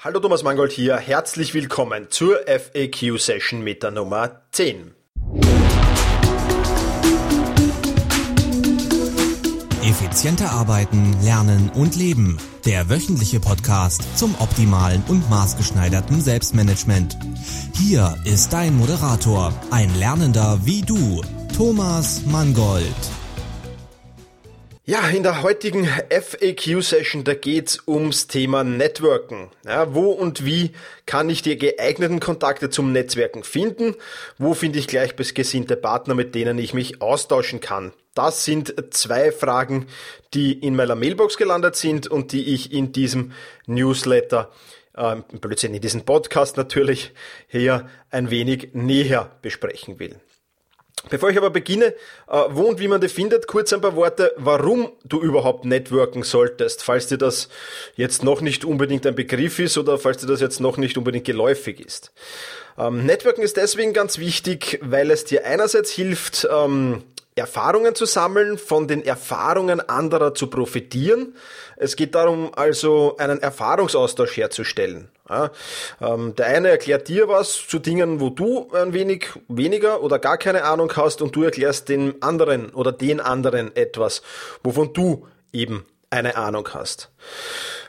Hallo Thomas Mangold hier, herzlich willkommen zur FAQ-Session mit der Nummer 10. Effizienter arbeiten, lernen und leben. Der wöchentliche Podcast zum optimalen und maßgeschneiderten Selbstmanagement. Hier ist dein Moderator, ein Lernender wie du, Thomas Mangold. Ja, in der heutigen FAQ-Session, da geht's ums Thema Networken. Ja, wo und wie kann ich die geeigneten Kontakte zum Netzwerken finden? Wo finde ich gleichgesinnte Partner, mit denen ich mich austauschen kann? Das sind zwei Fragen, die in meiner Mailbox gelandet sind und die ich in diesem Newsletter, äh, Blödsinn, in diesem Podcast natürlich hier ein wenig näher besprechen will. Bevor ich aber beginne, äh, wo und wie man die findet, kurz ein paar Worte, warum du überhaupt networken solltest, falls dir das jetzt noch nicht unbedingt ein Begriff ist oder falls dir das jetzt noch nicht unbedingt geläufig ist. Ähm, Networken ist deswegen ganz wichtig, weil es dir einerseits hilft, ähm, Erfahrungen zu sammeln, von den Erfahrungen anderer zu profitieren. Es geht darum, also einen Erfahrungsaustausch herzustellen. Ja, ähm, der eine erklärt dir was zu Dingen, wo du ein wenig weniger oder gar keine Ahnung hast und du erklärst den anderen oder den anderen etwas, wovon du eben eine Ahnung hast.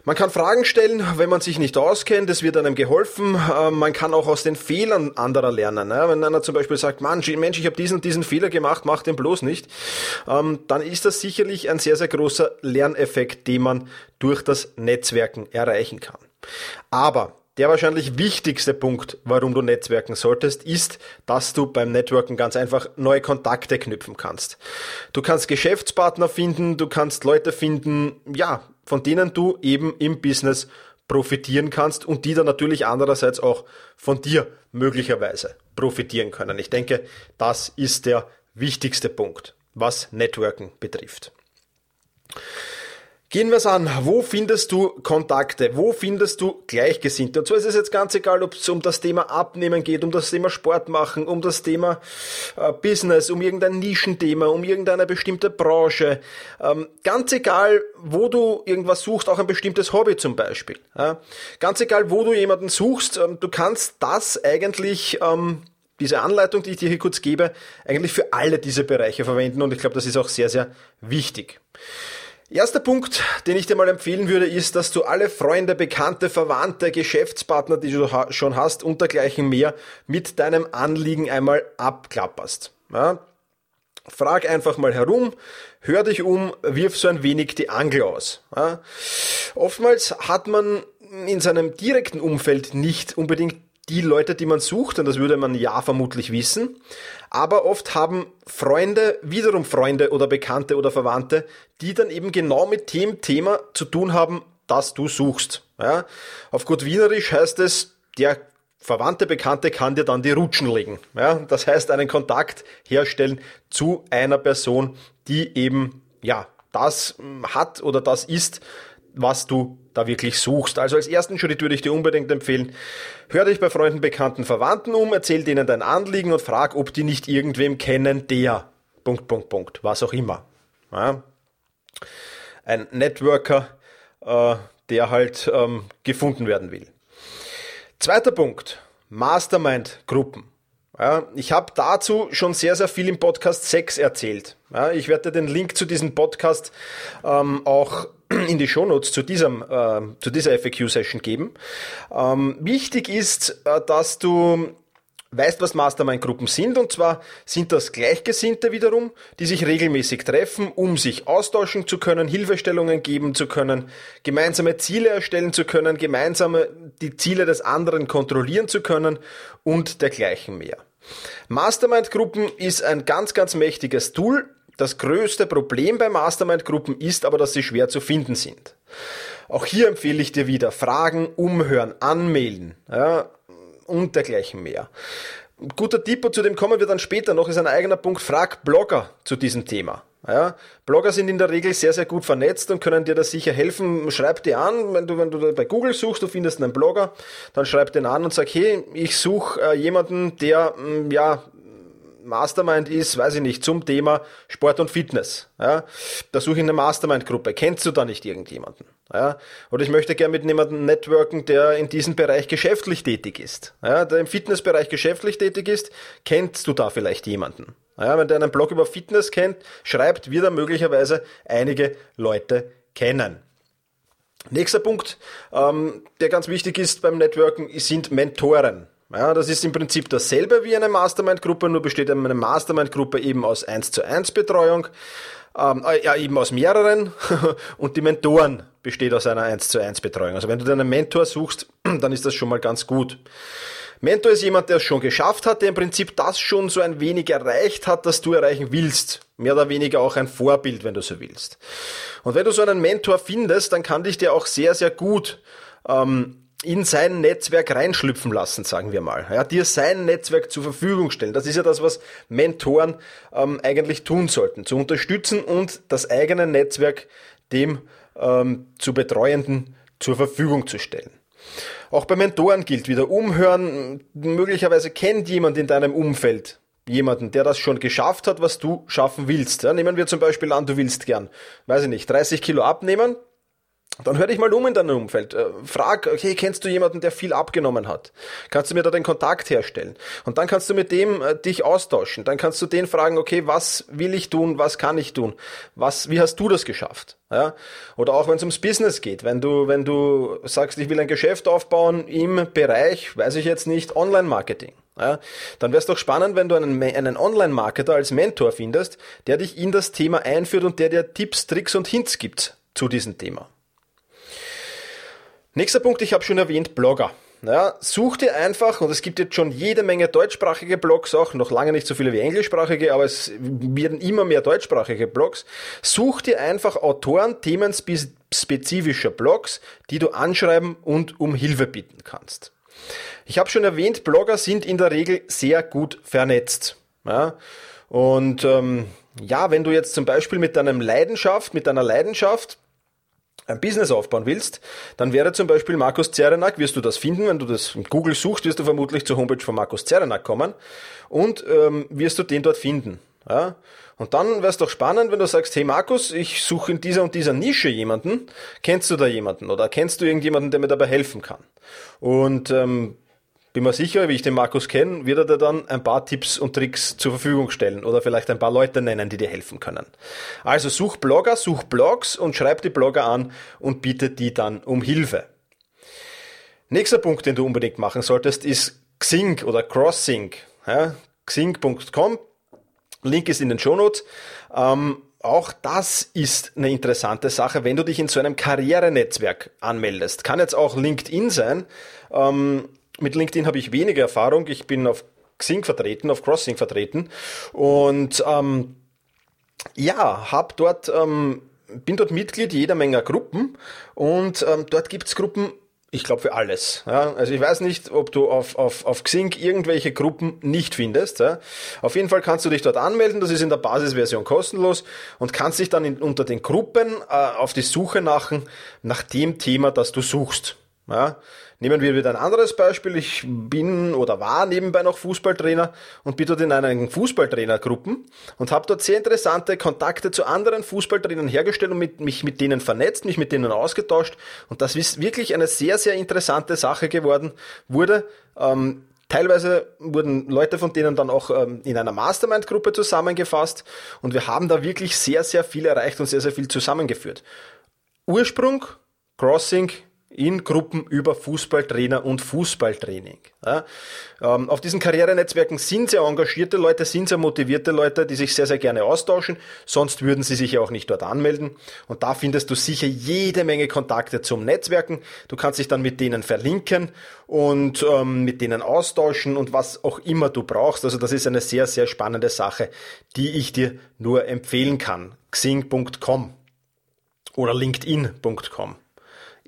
Man kann Fragen stellen, wenn man sich nicht auskennt, es wird einem geholfen. Ähm, man kann auch aus den Fehlern anderer lernen. Wenn einer zum Beispiel sagt, Mensch, ich habe diesen diesen Fehler gemacht, mach den bloß nicht, ähm, dann ist das sicherlich ein sehr, sehr großer Lerneffekt, den man durch das Netzwerken erreichen kann. Aber der wahrscheinlich wichtigste Punkt, warum du Netzwerken solltest, ist, dass du beim Networken ganz einfach neue Kontakte knüpfen kannst. Du kannst Geschäftspartner finden, du kannst Leute finden, ja, von denen du eben im Business profitieren kannst und die dann natürlich andererseits auch von dir möglicherweise profitieren können. Ich denke, das ist der wichtigste Punkt, was Networken betrifft. Gehen wir es an. Wo findest du Kontakte? Wo findest du Gleichgesinnte? Und zwar ist es jetzt ganz egal, ob es um das Thema Abnehmen geht, um das Thema Sport machen, um das Thema äh, Business, um irgendein Nischenthema, um irgendeine bestimmte Branche. Ähm, ganz egal, wo du irgendwas suchst, auch ein bestimmtes Hobby zum Beispiel. Ja? Ganz egal, wo du jemanden suchst, ähm, du kannst das eigentlich ähm, diese Anleitung, die ich dir hier kurz gebe, eigentlich für alle diese Bereiche verwenden und ich glaube, das ist auch sehr, sehr wichtig. Erster Punkt, den ich dir mal empfehlen würde, ist, dass du alle Freunde, Bekannte, Verwandte, Geschäftspartner, die du schon hast und dergleichen mehr mit deinem Anliegen einmal abklapperst. Ja? Frag einfach mal herum, hör dich um, wirf so ein wenig die Angel aus. Ja? Oftmals hat man in seinem direkten Umfeld nicht unbedingt die Leute, die man sucht, und das würde man ja vermutlich wissen. Aber oft haben Freunde, wiederum Freunde oder Bekannte oder Verwandte, die dann eben genau mit dem Thema zu tun haben, das du suchst. Ja? Auf gut Wienerisch heißt es, der Verwandte, Bekannte kann dir dann die Rutschen legen. Ja? Das heißt, einen Kontakt herstellen zu einer Person, die eben, ja, das hat oder das ist, was du da wirklich suchst. Also als ersten Schritt würde ich dir unbedingt empfehlen, hör dich bei Freunden, Bekannten, Verwandten um, erzähl denen dein Anliegen und frag, ob die nicht irgendwem kennen, der, Punkt, Punkt, Punkt, was auch immer. Ja. Ein Networker, äh, der halt ähm, gefunden werden will. Zweiter Punkt, Mastermind-Gruppen. Ja, ich habe dazu schon sehr, sehr viel im Podcast 6 erzählt. Ja, ich werde den Link zu diesem Podcast ähm, auch in die Shownotes zu, diesem, äh, zu dieser FAQ-Session geben. Ähm, wichtig ist, äh, dass du weißt, was Mastermind-Gruppen sind. Und zwar sind das Gleichgesinnte wiederum, die sich regelmäßig treffen, um sich austauschen zu können, Hilfestellungen geben zu können, gemeinsame Ziele erstellen zu können, gemeinsame die Ziele des anderen kontrollieren zu können und dergleichen mehr. Mastermind-Gruppen ist ein ganz, ganz mächtiges Tool, das größte Problem bei Mastermind-Gruppen ist aber, dass sie schwer zu finden sind. Auch hier empfehle ich dir wieder Fragen, umhören, anmelden ja, und dergleichen mehr. Guter Tipp, und zu dem kommen wir dann später noch, ist ein eigener Punkt, frag Blogger zu diesem Thema. Ja, Blogger sind in der Regel sehr, sehr gut vernetzt und können dir da sicher helfen. Schreib dir an, wenn du, wenn du bei Google suchst, du findest einen Blogger, dann schreib den an und sag, hey, ich suche äh, jemanden, der, mh, mm, ja, Mastermind ist, weiß ich nicht, zum Thema Sport und Fitness. Ja, da suche ich eine Mastermind-Gruppe. Kennst du da nicht irgendjemanden? Ja, oder ich möchte gerne mit jemandem networken, der in diesem Bereich geschäftlich tätig ist. Ja, der im Fitnessbereich geschäftlich tätig ist, kennst du da vielleicht jemanden? Ja, wenn der einen Blog über Fitness kennt, schreibt, wird er möglicherweise einige Leute kennen. Nächster Punkt, ähm, der ganz wichtig ist beim Networken, sind Mentoren. Ja, das ist im Prinzip dasselbe wie eine Mastermind-Gruppe, nur besteht eine Mastermind-Gruppe eben aus 1 zu 1 Betreuung, ähm, äh, ja eben aus mehreren und die Mentoren besteht aus einer 1 zu 1 Betreuung. Also wenn du deinen Mentor suchst, dann ist das schon mal ganz gut. Mentor ist jemand, der es schon geschafft hat, der im Prinzip das schon so ein wenig erreicht hat, das du erreichen willst. Mehr oder weniger auch ein Vorbild, wenn du so willst. Und wenn du so einen Mentor findest, dann kann dich der auch sehr, sehr gut ähm, in sein Netzwerk reinschlüpfen lassen, sagen wir mal. Ja, dir sein Netzwerk zur Verfügung stellen. Das ist ja das, was Mentoren ähm, eigentlich tun sollten. Zu unterstützen und das eigene Netzwerk dem ähm, zu Betreuenden zur Verfügung zu stellen. Auch bei Mentoren gilt wieder umhören. Möglicherweise kennt jemand in deinem Umfeld jemanden, der das schon geschafft hat, was du schaffen willst. Ja, nehmen wir zum Beispiel an, du willst gern, weiß ich nicht, 30 Kilo abnehmen dann hör dich mal um in deinem Umfeld. Äh, frag, okay, kennst du jemanden, der viel abgenommen hat? Kannst du mir da den Kontakt herstellen? Und dann kannst du mit dem äh, dich austauschen. Dann kannst du den fragen, okay, was will ich tun? Was kann ich tun? Was, wie hast du das geschafft? Ja? Oder auch wenn es ums Business geht. Wenn du, wenn du sagst, ich will ein Geschäft aufbauen im Bereich, weiß ich jetzt nicht, Online-Marketing. Ja, dann wäre es doch spannend, wenn du einen, einen Online-Marketer als Mentor findest, der dich in das Thema einführt und der dir Tipps, Tricks und Hints gibt zu diesem Thema. Nächster Punkt, ich habe schon erwähnt, Blogger. Ja, such dir einfach, und es gibt jetzt schon jede Menge deutschsprachige Blogs auch, noch lange nicht so viele wie englischsprachige, aber es werden immer mehr deutschsprachige Blogs. Such dir einfach Autoren themenspezifischer Blogs, die du anschreiben und um Hilfe bitten kannst. Ich habe schon erwähnt, Blogger sind in der Regel sehr gut vernetzt. Ja, und ähm, ja, wenn du jetzt zum Beispiel mit deinem Leidenschaft, mit deiner Leidenschaft ein Business aufbauen willst, dann wäre zum Beispiel Markus Zerenak, wirst du das finden, wenn du das in Google suchst, wirst du vermutlich zur Homepage von Markus Zerenak kommen und ähm, wirst du den dort finden. Ja? Und dann wäre es doch spannend, wenn du sagst, hey Markus, ich suche in dieser und dieser Nische jemanden, kennst du da jemanden oder kennst du irgendjemanden, der mir dabei helfen kann? Und ähm, bin mir sicher, wie ich den Markus kenne, wird er dir dann ein paar Tipps und Tricks zur Verfügung stellen oder vielleicht ein paar Leute nennen, die dir helfen können. Also such Blogger, such Blogs und schreib die Blogger an und bitte die dann um Hilfe. Nächster Punkt, den du unbedingt machen solltest, ist Xing oder Crossing. Ja, Xing.com, Link ist in den Shownotes. Ähm, auch das ist eine interessante Sache, wenn du dich in so einem Karrierenetzwerk anmeldest. Kann jetzt auch LinkedIn sein. Ähm, mit LinkedIn habe ich weniger Erfahrung. Ich bin auf Xing vertreten, auf Crossing vertreten und ähm, ja, habe dort ähm, bin dort Mitglied jeder Menge Gruppen und ähm, dort gibt's Gruppen, ich glaube für alles. Ja? Also ich weiß nicht, ob du auf, auf, auf Xing irgendwelche Gruppen nicht findest. Ja? Auf jeden Fall kannst du dich dort anmelden, das ist in der Basisversion kostenlos und kannst dich dann in, unter den Gruppen äh, auf die Suche nach, nach dem Thema, das du suchst. Ja? Nehmen wir wieder ein anderes Beispiel. Ich bin oder war nebenbei noch Fußballtrainer und bin dort in einer Fußballtrainergruppen und habe dort sehr interessante Kontakte zu anderen Fußballtrainern hergestellt und mit, mich mit denen vernetzt, mich mit denen ausgetauscht. Und das ist wirklich eine sehr, sehr interessante Sache geworden, wurde. Ähm, Teilweise wurden Leute von denen dann auch ähm, in einer Mastermind-Gruppe zusammengefasst und wir haben da wirklich sehr, sehr viel erreicht und sehr, sehr viel zusammengeführt. Ursprung, Crossing, in Gruppen über Fußballtrainer und Fußballtraining. Ja, ähm, auf diesen Karrierenetzwerken sind sehr engagierte Leute, sind sehr motivierte Leute, die sich sehr, sehr gerne austauschen, sonst würden sie sich ja auch nicht dort anmelden. Und da findest du sicher jede Menge Kontakte zum Netzwerken. Du kannst dich dann mit denen verlinken und ähm, mit denen austauschen und was auch immer du brauchst. Also das ist eine sehr, sehr spannende Sache, die ich dir nur empfehlen kann. xing.com oder linkedin.com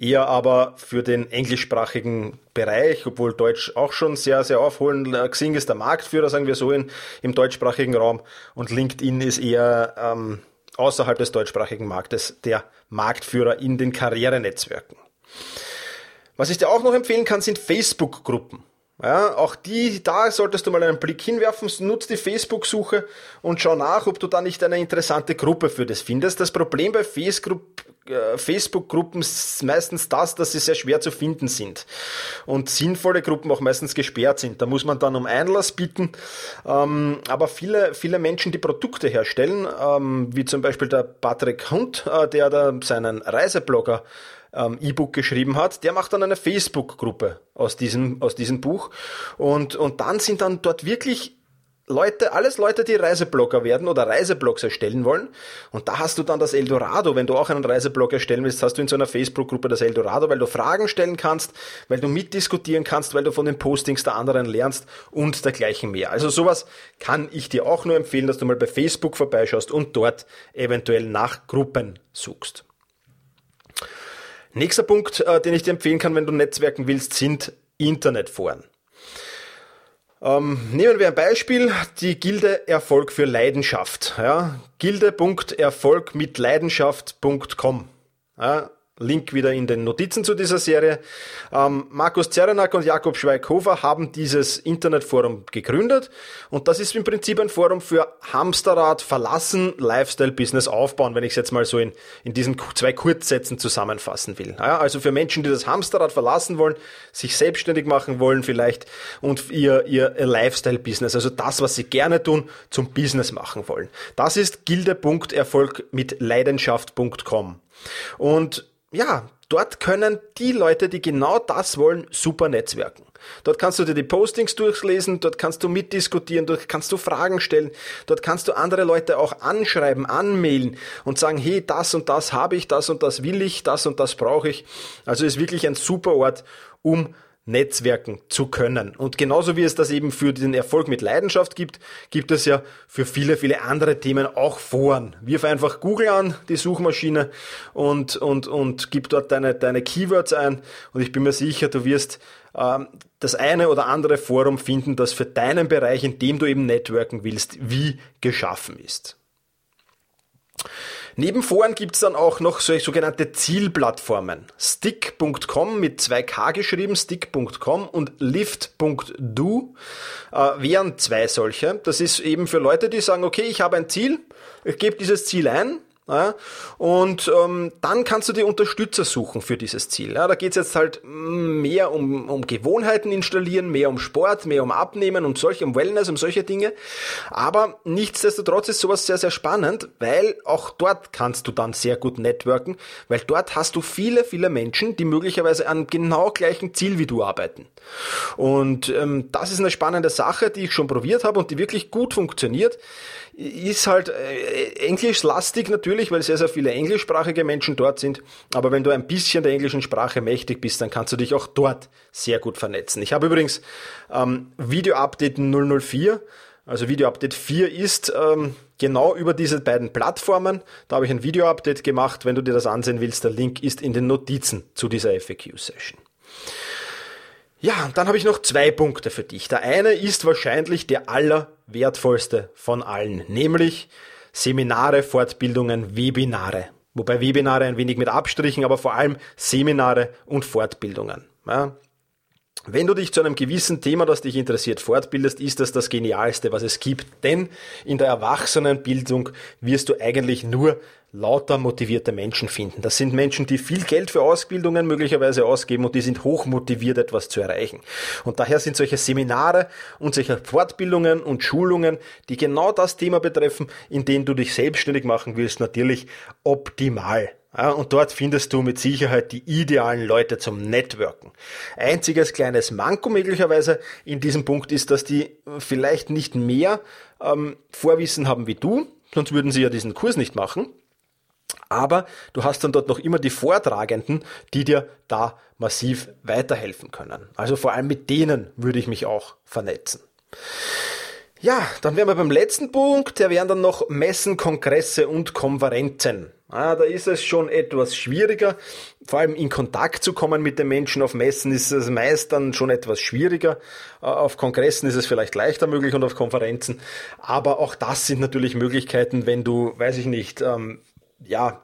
eher aber für den englischsprachigen Bereich, obwohl Deutsch auch schon sehr, sehr aufholen. Xing ist der Marktführer, sagen wir so, in, im deutschsprachigen Raum und LinkedIn ist eher ähm, außerhalb des deutschsprachigen Marktes der Marktführer in den Karrierenetzwerken. Was ich dir auch noch empfehlen kann, sind Facebook-Gruppen. Ja, auch die, da solltest du mal einen Blick hinwerfen, nutz die Facebook-Suche und schau nach, ob du da nicht eine interessante Gruppe für das findest. Das Problem bei äh, Facebook-Gruppen ist meistens das, dass sie sehr schwer zu finden sind und sinnvolle Gruppen auch meistens gesperrt sind. Da muss man dann um Einlass bitten. Ähm, aber viele, viele Menschen, die Produkte herstellen, ähm, wie zum Beispiel der Patrick Hunt, äh, der da seinen Reiseblogger ähm, E-Book geschrieben hat, der macht dann eine Facebook-Gruppe aus diesem, aus diesem Buch. Und, und dann sind dann dort wirklich Leute, alles Leute, die Reiseblogger werden oder Reiseblogs erstellen wollen. Und da hast du dann das Eldorado. Wenn du auch einen Reiseblog erstellen willst, hast du in so einer Facebook-Gruppe das Eldorado, weil du Fragen stellen kannst, weil du mitdiskutieren kannst, weil du von den Postings der anderen lernst und dergleichen mehr. Also sowas kann ich dir auch nur empfehlen, dass du mal bei Facebook vorbeischaust und dort eventuell nach Gruppen suchst. Nächster Punkt, äh, den ich dir empfehlen kann, wenn du netzwerken willst, sind Internetforen. Ähm, nehmen wir ein Beispiel, die Gilde Erfolg für Leidenschaft. Ja? Gilde.erfolg. Ja? Link wieder in den Notizen zu dieser Serie. Ähm, Markus Zerenak und Jakob Schweighofer haben dieses Internetforum gegründet und das ist im Prinzip ein Forum für Hamsterrad verlassen, Lifestyle Business aufbauen, wenn ich es jetzt mal so in, in diesen zwei Kurzsätzen zusammenfassen will. Ja, also für Menschen, die das Hamsterrad verlassen wollen, sich selbstständig machen wollen vielleicht und ihr, ihr, ihr Lifestyle Business, also das, was sie gerne tun, zum Business machen wollen. Das ist gilde.erfolg mit leidenschaft.com. Und ja, dort können die Leute, die genau das wollen, super netzwerken. Dort kannst du dir die Postings durchlesen, dort kannst du mitdiskutieren, dort kannst du Fragen stellen, dort kannst du andere Leute auch anschreiben, anmailen und sagen, hey, das und das habe ich, das und das will ich, das und das brauche ich. Also ist wirklich ein super Ort, um netzwerken zu können. Und genauso wie es das eben für den Erfolg mit Leidenschaft gibt, gibt es ja für viele, viele andere Themen auch Foren. Wirf einfach Google an, die Suchmaschine, und, und, und gib dort deine, deine Keywords ein. Und ich bin mir sicher, du wirst ähm, das eine oder andere Forum finden, das für deinen Bereich, in dem du eben networken willst, wie geschaffen ist. Neben Foren gibt's dann auch noch solche sogenannte Zielplattformen. Stick.com mit 2K geschrieben, stick.com und lift.do äh, wären zwei solche. Das ist eben für Leute, die sagen, okay, ich habe ein Ziel, ich gebe dieses Ziel ein, ja, und ähm, dann kannst du dir Unterstützer suchen für dieses Ziel. Ja, da geht's jetzt halt mehr um, um Gewohnheiten installieren, mehr um Sport, mehr um Abnehmen, um solche, um Wellness, um solche Dinge. Aber nichtsdestotrotz ist sowas sehr, sehr spannend, weil auch dort kannst du dann sehr gut networken, weil dort hast du viele, viele Menschen, die möglicherweise an genau gleichen Ziel wie du arbeiten. Und ähm, das ist eine spannende Sache, die ich schon probiert habe und die wirklich gut funktioniert ist halt äh, englischlastig natürlich, weil sehr, sehr viele englischsprachige Menschen dort sind. Aber wenn du ein bisschen der englischen Sprache mächtig bist, dann kannst du dich auch dort sehr gut vernetzen. Ich habe übrigens ähm, Video Update 004, also Video Update 4 ist ähm, genau über diese beiden Plattformen. Da habe ich ein Video Update gemacht. Wenn du dir das ansehen willst, der Link ist in den Notizen zu dieser FAQ-Session. Ja, dann habe ich noch zwei Punkte für dich. Der eine ist wahrscheinlich der allerwertvollste von allen, nämlich Seminare, Fortbildungen, Webinare. Wobei Webinare ein wenig mit Abstrichen, aber vor allem Seminare und Fortbildungen. Ja. Wenn du dich zu einem gewissen Thema, das dich interessiert, fortbildest, ist das das Genialste, was es gibt. Denn in der Erwachsenenbildung wirst du eigentlich nur lauter motivierte Menschen finden. Das sind Menschen, die viel Geld für Ausbildungen möglicherweise ausgeben und die sind hoch motiviert, etwas zu erreichen. Und daher sind solche Seminare und solche Fortbildungen und Schulungen, die genau das Thema betreffen, in denen du dich selbstständig machen willst, natürlich optimal. Und dort findest du mit Sicherheit die idealen Leute zum Networken. Einziges kleines Manko möglicherweise in diesem Punkt ist, dass die vielleicht nicht mehr ähm, Vorwissen haben wie du, sonst würden sie ja diesen Kurs nicht machen. Aber du hast dann dort noch immer die Vortragenden, die dir da massiv weiterhelfen können. Also vor allem mit denen würde ich mich auch vernetzen. Ja, dann wären wir beim letzten Punkt, der wären dann noch Messen, Kongresse und Konferenzen. Ah, da ist es schon etwas schwieriger. Vor allem in Kontakt zu kommen mit den Menschen auf Messen ist es meist dann schon etwas schwieriger. Äh, auf Kongressen ist es vielleicht leichter möglich und auf Konferenzen. Aber auch das sind natürlich Möglichkeiten, wenn du, weiß ich nicht, ähm, ja,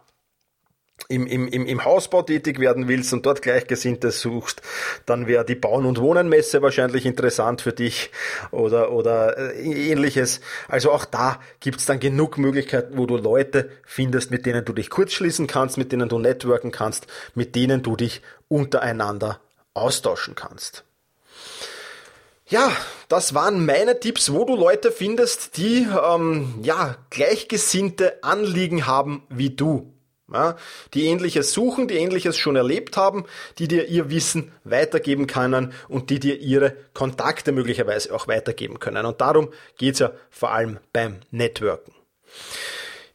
im, im, im Hausbau tätig werden willst und dort Gleichgesinnte suchst, dann wäre die Bauen- und Wohnenmesse wahrscheinlich interessant für dich oder, oder äh, ähnliches. Also auch da gibt's dann genug Möglichkeiten, wo du Leute findest, mit denen du dich kurzschließen kannst, mit denen du networken kannst, mit denen du dich untereinander austauschen kannst. Ja, das waren meine Tipps, wo du Leute findest, die ähm, ja gleichgesinnte Anliegen haben wie du. Ja, die ähnliches suchen, die ähnliches schon erlebt haben, die dir ihr Wissen weitergeben können und die dir ihre Kontakte möglicherweise auch weitergeben können. Und darum geht's ja vor allem beim Networken.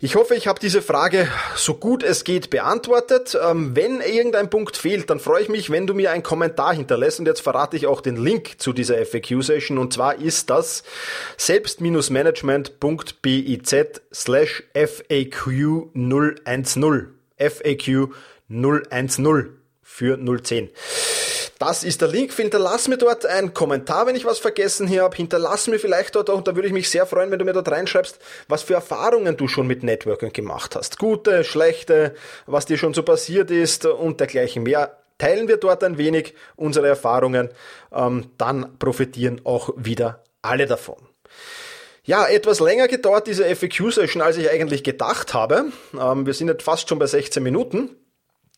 Ich hoffe, ich habe diese Frage so gut es geht beantwortet. Ähm, wenn irgendein Punkt fehlt, dann freue ich mich, wenn du mir einen Kommentar hinterlässt. Und jetzt verrate ich auch den Link zu dieser FAQ-Session. Und zwar ist das selbst-management.biz slash FAQ 010. FAQ 010 für 010. Das ist der Link. Hinterlass mir dort einen Kommentar, wenn ich was vergessen hier habe. Hinterlass mir vielleicht dort auch, und da würde ich mich sehr freuen, wenn du mir dort reinschreibst, was für Erfahrungen du schon mit Networking gemacht hast. Gute, schlechte, was dir schon so passiert ist und dergleichen mehr. Teilen wir dort ein wenig unsere Erfahrungen, ähm, dann profitieren auch wieder alle davon. Ja, etwas länger gedauert diese FAQ-Session, als ich eigentlich gedacht habe. Ähm, wir sind jetzt fast schon bei 16 Minuten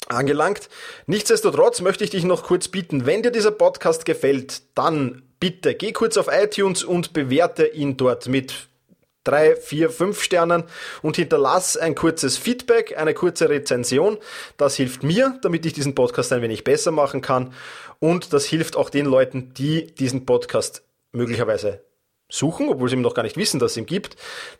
angelangt. Nichtsdestotrotz möchte ich dich noch kurz bitten, wenn dir dieser Podcast gefällt, dann bitte geh kurz auf iTunes und bewerte ihn dort mit drei, vier, fünf Sternen und hinterlass ein kurzes Feedback, eine kurze Rezension. Das hilft mir, damit ich diesen Podcast ein wenig besser machen kann und das hilft auch den Leuten, die diesen Podcast möglicherweise suchen, obwohl sie noch gar nicht wissen, dass es ihn gibt.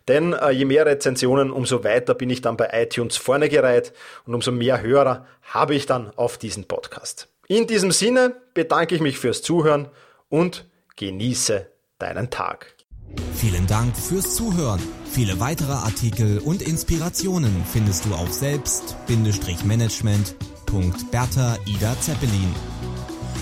Denn äh, je mehr Rezensionen, umso weiter bin ich dann bei iTunes vorne gereiht und umso mehr Hörer habe ich dann auf diesen Podcast. In diesem Sinne bedanke ich mich fürs Zuhören und genieße deinen Tag. Vielen Dank fürs Zuhören. Viele weitere Artikel und Inspirationen findest du auf selbst-management.bertha Ida Zeppelin.